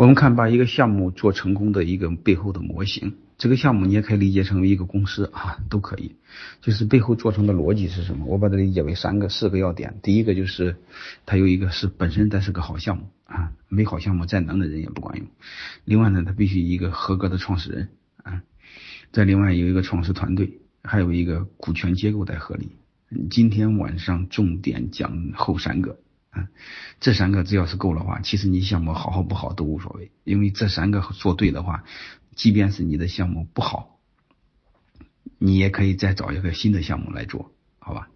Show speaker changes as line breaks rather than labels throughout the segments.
我们看把一个项目做成功的一个背后的模型，这个项目你也可以理解成为一个公司啊，都可以。就是背后做成的逻辑是什么？我把它理解为三个、四个要点。第一个就是它有一个是本身它是个好项目啊，没好项目再能的人也不管用。另外呢，它必须一个合格的创始人啊，再另外有一个创始团队，还有一个股权结构得合理。今天晚上重点讲后三个。啊，这三个只要是够的话，其实你项目好好不好都无所谓，因为这三个做对的话，即便是你的项目不好，你也可以再找一个新的项目来做，好吧？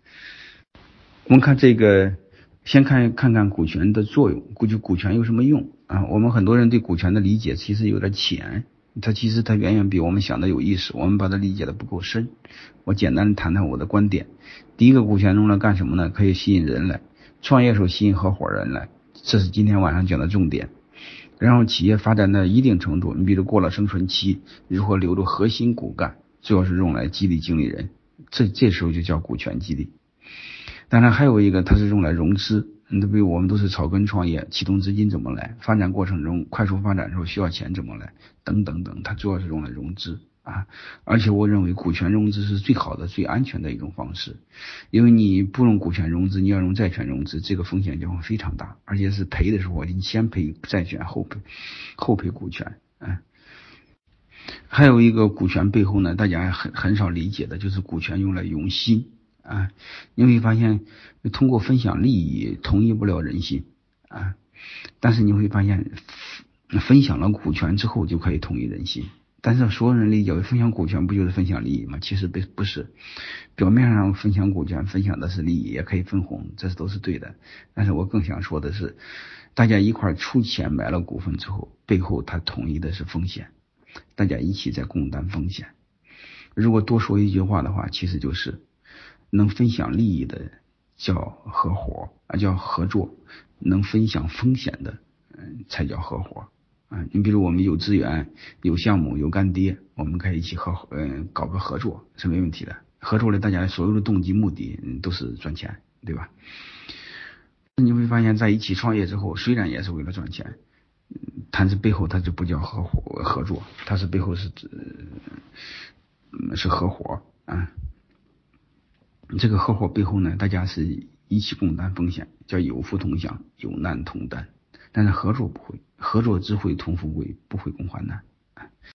我们看这个，先看看看股权的作用，估计股权有什么用啊？我们很多人对股权的理解其实有点浅，它其实它远远比我们想的有意思，我们把它理解的不够深。我简单谈谈我的观点。第一个，股权用来干什么呢？可以吸引人来。创业时候吸引合伙人来，这是今天晚上讲的重点。然后企业发展到一定程度，你比如过了生存期，如何留住核心骨干，主要是用来激励经理人，这这时候就叫股权激励。当然还有一个，它是用来融资。你都比如我们都是草根创业，启动资金怎么来？发展过程中快速发展的时候需要钱怎么来？等等等，它主要是用来融资。啊，而且我认为股权融资是最好的、最安全的一种方式，因为你不用股权融资，你要用债权融资，这个风险就会非常大，而且是赔的时候，你先赔债权后赔后赔股权。啊，还有一个股权背后呢，大家很很少理解的就是股权用来融心啊，你会发现通过分享利益统一不了人心啊，但是你会发现分享了股权之后就可以统一人心。但是所有人理解为分享股权不就是分享利益吗？其实不不是，表面上分享股权分享的是利益，也可以分红，这都是对的。但是我更想说的是，大家一块出钱买了股份之后，背后他统一的是风险，大家一起在共担风险。如果多说一句话的话，其实就是能分享利益的叫合伙啊，叫合作；能分享风险的，嗯，才叫合伙。啊，你比如我们有资源、有项目、有干爹，我们可以一起合，嗯，搞个合作是没问题的。合作了，大家所有的动机目的都是赚钱，对吧？你会发现在一起创业之后，虽然也是为了赚钱，但是背后它就不叫合伙合作，它是背后是指是合伙啊。这个合伙背后呢，大家是一起共担风险，叫有福同享，有难同担。但是合作不会，合作只会同富贵，不会共患难。